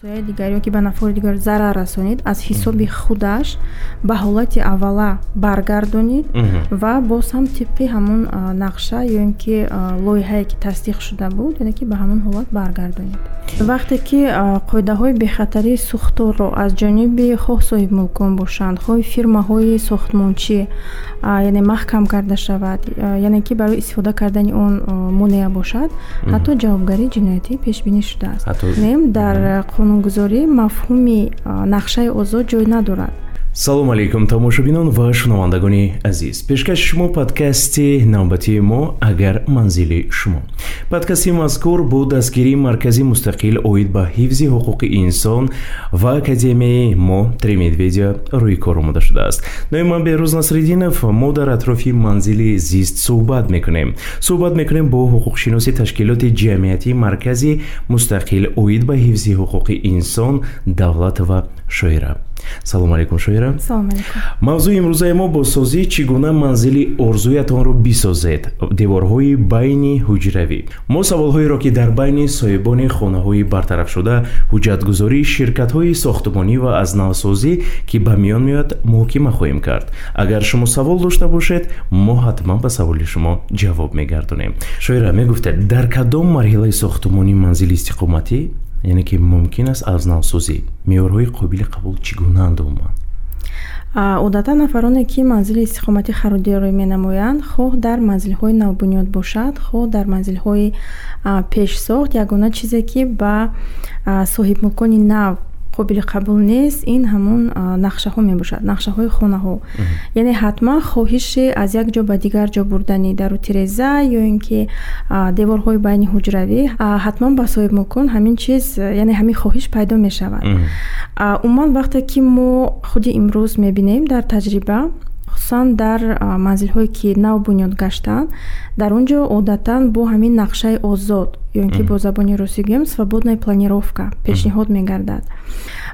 сояи дигаре ки ба нафори дигар зарар расонид аз ҳисоби худаш ба ҳолати аввала баргардонид ва боз ҳам тибқи ҳамун нақша ё ин ки лоиҳае ки тасдиқ шуда буд яъне ки ба ҳамун ҳолат баргардонид. Вақте ки қоидаҳои бехатарии сӯхторро аз ҷониби хоҳ соҳибмулкон бошанд хоҳ фирмаҳои сохтмончӣ яъне маҳкам карда шавад яъне ки барои истифода кардани он монеа бошад ҳатто ҷавобгарии ҷиноятӣ пешбинӣ шудааст. Нем дар қонунгузорӣ мафҳуми нақшаи озод ҷой надорад салому алайкум тамошобинон ва шунавандагони азиз. Пешкаши шумо подкасти навбатии мо агар манзили шумо. Подкасти мазкур бо дастгирии маркази мустақил оид ба ҳифзи ҳуқуқи инсон ва академияи мо три медведя рӯи кор омода шудааст. Номи ман беҳрӯз насриддинов мо дар атрофи манзили зист суҳбат мекунем. Суҳбат мекунем бо ҳуқуқшиноси ташкилоти ҷамъиятии маркази мустақил оид ба ҳифзи ҳуқуқи инсон давлат ва шоира салому алайкум шоира мавзӯи имрӯзаи мо босозӣ чӣ гуна манзили орзуятонро бисозед? Деворҳои байни ҳуҷравӣ мо саволҳоеро ки дар байни соҳибони хонаҳои бартарафшуда ҳуҷҷатгузории ширкатҳои сохтмонӣ ва аз навсозӣ ки ба миён меояд муҳокима хоҳем кард. Агар шумо савол дошта бошед мо ҳатман ба саволи шумо ҷавоб мегардонем. Шоира мегуфтед дар кадом марҳилаи сохтмони манзили истиқоматӣ яъне ки мумкин аст аз навсозӣ меъёрҳои қобили қабул чӣ гунаанд умуман одатан нафароне ки манзили истиқомати харудиро менамоянд хоҳ дар манзилҳои навбунёд бошад хоҳ дар манзилҳои пешсохт ягона чизе ки ба соҳибмулкони нав қобили қабул нест ин ҳамун нақшаҳо мебошад нақшаҳои хонаҳо. Яъне ҳатман хоҳиши аз як ҷо ба дигар ҷо бурдани дару тиреза ё ин ки деворҳои байни ҳуҷравӣ ҳатман ба соҳибмулкон ҳамин чиз яъне ҳамин хоҳиш пайдо мешавад. Умуман вақте ки мо худи имрӯз мебинем дар таҷриба хусусан дар манзилҳое ки нав бунёд гаштанд дар он ҷо одатан бо ҳамин нақшаи озод ё ин ки бо забони русӣ гӯем свободная планировка пешниҳод мегардад.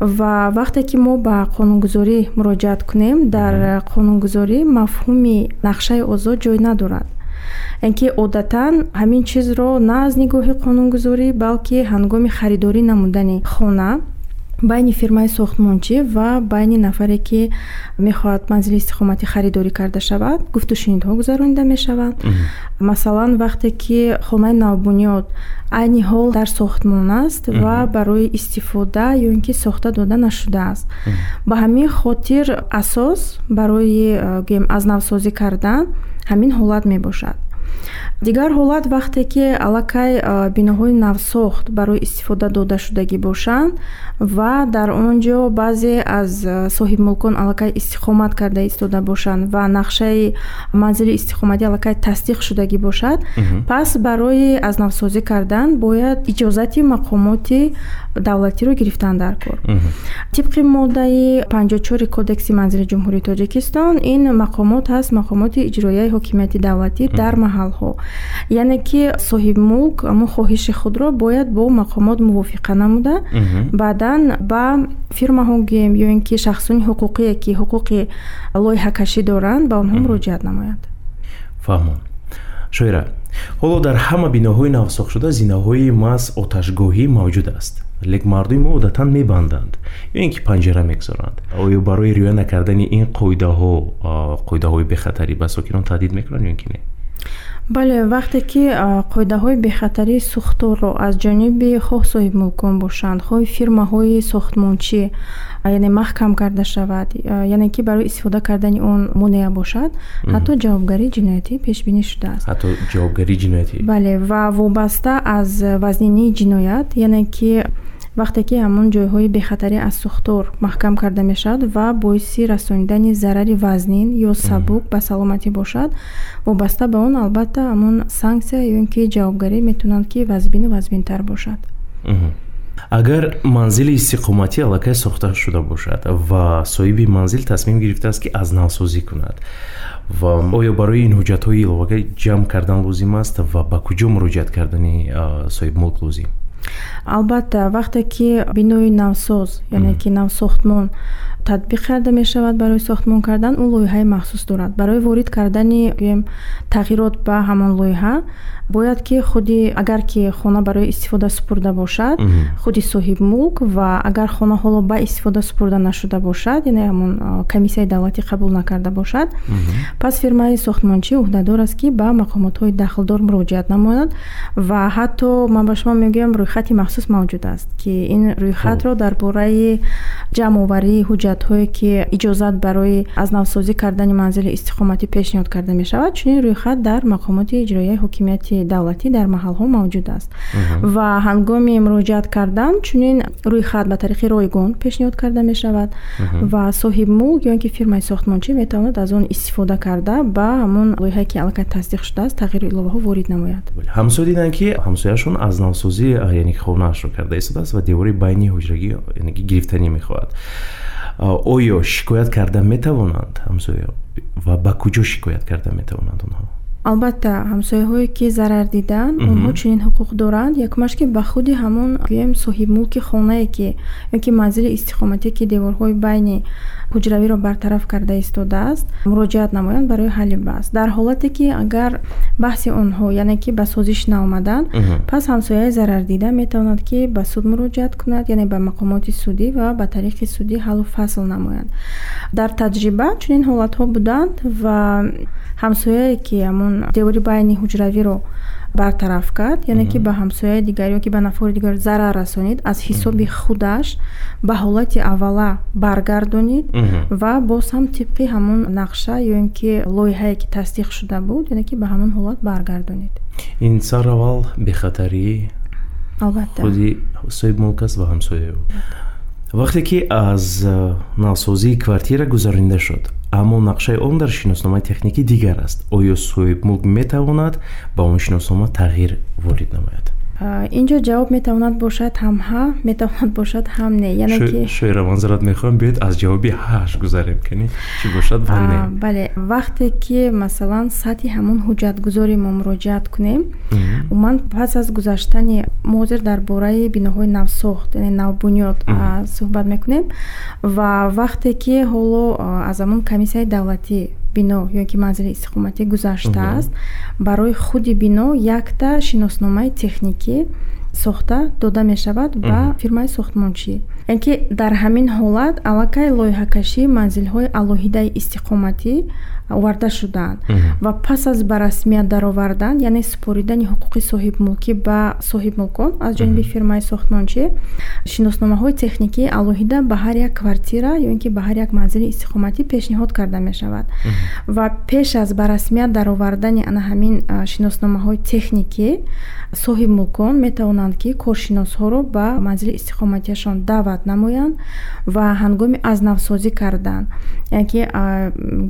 Ва вақте ки мо ба қонунгузорӣ муроҷиат кунем дар қонунгузорӣ мафҳуми нақшаи озод ҷой надорад. Ин ки одатан ҳамин чизро на аз нигоҳи қонунгузорӣ балки ҳангоми харидорӣ намудани хона байни фирмаи сохтмончӣ ва байни нафаре ки мехоҳад манзили истиқоматӣ харидорӣ карда шавад гуфтушунидҳо гузаронида мешаванд масалан вақте ки хонаи навбунёд айни ҳол дар сохтмон аст ва барои истифода ё ин ки сохта дода нашудааст ба ҳамин хотир асос барои гӯем аз навсозӣ кардан ҳамин ҳолат мебошад дигар ҳолат вақте ки аллакай биноҳои навсохт барои истифода додашудагӣ бошанд ва дар он ҷо баъзе аз соҳибмулкон аллакай истиқомат карда истода бошанд ва нақшаи манзили истиқоматӣ аллакай тасдиқ шудагӣ бошад пас барои азнавсозӣ кардан бояд иҷозати мақомоти давлатиро гирифтан дар кор. Тибқи моддаи панҷочори кодекси манзили ҷумҳурии тоҷикистон ин мақомот ҳаст мақомоти иҷроияи ҳокимияти давлатӣ дар маҳалҳо. Яъне ки соҳибмулк амн хоҳиши худро бояд бо мақомот мувофиқа намуда. Баъдан ба фирмаҳо гӯем ё ин ки шахсони ҳуқуқие ки ҳуқуқи лоиҳакашӣ доранд ба онҳо муроҷиат намояд. Фаҳмон. Шоира ҳоло дар ҳама биноҳои навсохшуда зинаҳои маҳз оташгоҳӣ мавҷуд аст. Лек мардуми мо одатан мебанданд. Ё ин ки панҷара мегузоранд оё барои риоя накардани ин қоидаҳо қоидаҳои бехатарӣ ба сокинон таҳдид мекунанд ё ин ки не бале вақте ки қоидаҳои бехатарии сӯхторро аз ҷониби хоҳ соҳибмулкон бошанд хоҳ фирмаҳои сохтмончӣ яъне маҳкам карда шавад яъне ки барои истифода кардани он монеа бошад ҳатто ҷавобгарии ҷиноятӣ пешбинӣ шудааст. Ҳатто ҷавобгарии ҷиноятӣ. Бале ва вобаста аз вазнинии ҷиноят яъне ки вақте ки ҳамон ҷойҳои бехатарӣ аз сӯхтор маҳкам карда мешавад ва боиси расонидани зарари вазнин ё сабук ба саломатӣ бошад вобаста ба он албатта ҳамон санксия ё ин ки ҷавобгарӣ метавонад ки вазбину вазбинтар бошад. Агар манзили истиқоматӣ аллакай сохта шуда бошад ва соҳиби манзил тасмим гирифтааст ки аз навсозӣ кунад ва оё барои ин ҳуҷҷатҳои иловага ҷамъ кардан лозим аст ва ба куҷо муроҷиат кардани соҳибмулк лозим албатта вақте ки бинои навсоз яъне ки навсохтмон татбиқ карда мешавад барои сохтмон кардан ӯ лоиҳаи махсус дорад. Барои ворид кардани гӯем тағйирот ба ҳамон лоиҳа бояд ки худи агар ки хона барои истифода супурда бошад худи соҳибмулк ва агар хона ҳоло ба истифода супурда нашуда бошад яъне ҳамон комиссияи давлатӣ қабул накарда бошад. Пас фирмаи сохтмончӣ ӯҳдадор аст ки ба мақомотҳои дахлдор муроҷиат намояд ва ҳатто ман ба шумо мегӯям рӯйхати махсус мавҷуд аст ки ин рӯйхатро дар бораи ҷамъоварии ҳуҷҷатҳое ки иҷозат барои аз навсозӣ кардани манзили истиқоматӣ пешниҳод карда мешавад чунин рӯйхат дар мақомоти иҷроияи ҳокимияти давлатӣ дар маҳалҳо мавҷуд аст. Ва ҳангоми муроҷиат кардан чунин рӯйхат ба тариқи ройгон пешниҳод карда мешавад. Ва соҳибмулк ё ин ки фирмаи сохтмончӣ метавонад аз он истифода карда ба ҳамон лоиҳае ки аллакай тасдиқ шудааст тағйиру иловаҳо ворид намояд. Ҳамсоя диданд ки ҳамсояшон аз навсозӣ яъне хонаашро карда истодааст ва девори байни ҳуҷрагӣ яъне гирифтанӣ мехоҳад оё шикоят карда метавонанд ҳамсоя ва ба куҷо шикоят карда метавонанд онҳо албатта ҳамсояҳое ки зарар диданд онҳо чунин ҳуқуқ доранд. Якумаш ки ба худи ҳамон гӯем соҳибмулки хонае ки ё ки манзили истиқоматие ки деворҳои байни ҳуҷравиро бартараф карда истодааст муроҷиат намоянд барои ҳалли баҳс дар ҳолате ки агар баҳси онҳо яъне ки ба созиш наомаданд пас ҳамсояи зарардида метавонад ки ба суд муроҷиат кунад яъне ба мақомоти судӣ ва ба тариқи судӣ ҳаллу фасл намоянд. Дар таҷриба чунин ҳолатҳо буданд ва ҳамсояе ки ҳамон девори байни ҳуҷравиро бартараф кард яъне ки ба ҳамсояи дигар ё ки ба нафори дигар зарар расонид аз ҳисоби худаш ба ҳолати аввала баргардонид ва боз ҳам тибқи ҳамон нақша ё ин ки лоиҳае ки тасдиқ шуда буд яъне ки ба ҳамон ҳолат баргардонид. Ин сараввал бехатарӣ албатта. худи соҳиб мулк аст ва ҳамсоя вақте ки аз навсозии квартира гузаронида шуд аммо нақшаи он дар шиносномаи техникӣ дигар аст. Оё соҳибмулк метавонад ба он шиноснома тағйир ворид намояд инҷо ҷавоб метавонад бошад ҳам ҳа метавонад бошад ҳам не. Яъне ки шоира манзарат мехоҳам биёед аз ҷавоби ҳаш гузарем кани чӣ бошад ва не. Бале вақте ки масалан сатҳи ҳамон ҳуҷҷатгузори мо муроҷиат кунем умуман пас аз гузаштани мо ҳозир дар бораи биноҳои навсохт яъне навбунёд суҳбат мекунем ва вақте ки ҳоло аз ҳамон комиссияи давлатӣ бино ё ки манзили истиқоматӣ гузаштааст барои худи бино якта шиносномаи техникӣ сохта дода мешавад ба фирмаи сохтмончӣ. Яъне ки дар ҳамин ҳолат аллакай лоиҳакашии манзилҳои алоҳидаи истиқоматӣ оварда шудаанд ва пас аз ба расмият даровардан яъне супоридани ҳуқуқи соҳибмулкӣ ба соҳибмулкон аз ҷониби фирмаи сохтмончӣ шиносномаҳои техникии алоҳида ба ҳар як квартира ё ин ки ба ҳар як манзили истиқоматӣ пешниҳод карда мешавад. Ва пеш аз ба расмият даровардани ана ҳамин шиносномаҳои техникӣ соҳибмулкон метавонанд ки коршиносҳоро ба манзили истиқоматияшон даъват намоянд ва ҳангоми аз навсозӣ кардан яъне ки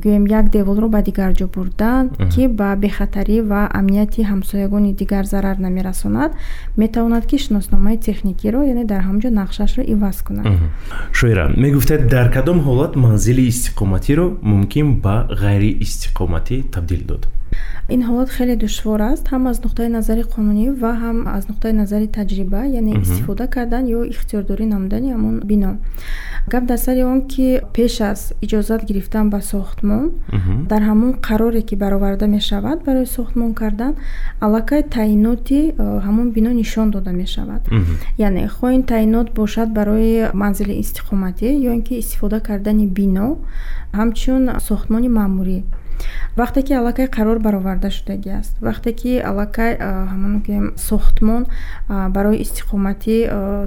гӯем як деволро ба дигар ҷо бурдан ки ба бехатарӣ ва амнияти ҳамсоягони дигар зарар намерасонад метавонад ки шиносномаи техникиро яъне дар ҳамонҷо нақшашро иваз кунад. Шоира мегуфтед дар кадом ҳолат манзили истиқоматиро мумкин ба ғайриистиқоматӣ табдил дод ин ҳолат хеле душвор аст ҳам аз нуқтаи назари қонунӣ ва ҳам аз нуқтаи назари таҷриба яъне истифода кардан ё ихтиёрдорӣ намудани ҳамон бино. Гап дар сари он ки пеш аз иҷозат гирифтан ба сохтмон дар ҳамон қароре ки бароварда мешавад барои сохтмон кардан аллакай таъиноти э, ҳамон бино нишон дода мешавад. Яъне хоҳ ин таъинот бошад барои манзили истиқоматӣ ё ин ки истифода кардани бино ҳамчун сохтмони маъмурӣ вақте ки аллакай қарор бароварда шудагӣ аст. Вақте ки аллакай ҳамон гӯем сохтмон барои истиқоматӣ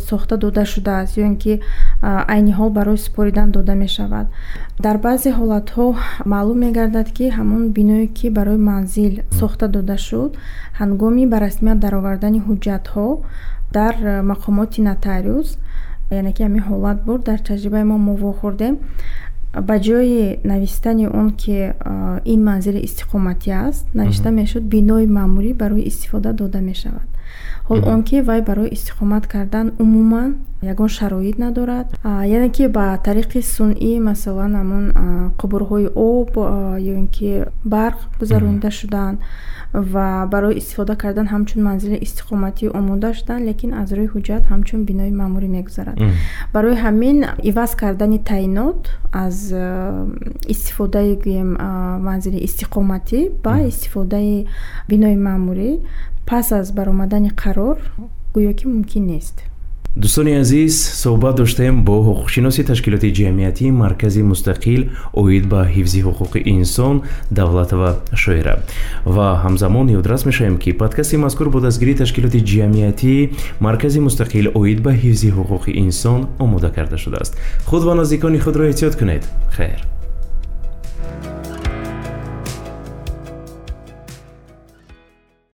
сохта дода шудааст ё ин ки айни ҳол барои супоридан дода мешавад. Дар баъзе ҳолатҳо маълум мегардад ки ҳамон биное ки барои манзил сохта дода шуд ҳангоми ба расмият даровардани ҳуҷҷатҳо дар мақомоти нотариус яъне ки ҳамин ҳолат буд дар таҷрибаи мо мо вохӯрдем ба ҷои навистани он ки ин манзили истиқоматӣ аст навишта мешуд? Бинои маъмурӣ барои истифода дода мешавад ҳол он ки вай барои истиқомат кардан умуман ягон шароит надорад. Яъне ки ба тариқи сунъӣ масалан ҳамон қубурҳои об ё ин ки барқ гузаронида шуданд ва барои истифода кардан ҳамчун манзили истиқоматӣ омода шуданд лекин аз рӯи ҳуҷҷат ҳамчун бинои маъмурӣ мегузарад. Барои ҳамин иваз кардани таъинот аз истифодаи гӯем манзили истиқоматӣ ба истифодаи бинои маъмурӣ пас аз баромадани қарор гӯё ки мумкин нест. Дӯстони азиз суҳбат доштем бо ҳуқуқшиноси ташкилоти ҷамъиятии маркази мустақил оид ба ҳифзи ҳуқуқи инсон давлатова шоира ва ҳамзамон ёдрас мешавем ки подкасти мазкур бо дастгирии ташкилоти ҷамъиятии маркази мустақил оид ба ҳифзи ҳуқуқи инсон омода карда шудааст. Худ ва наздикони худро эҳтиёт кунед. Хайр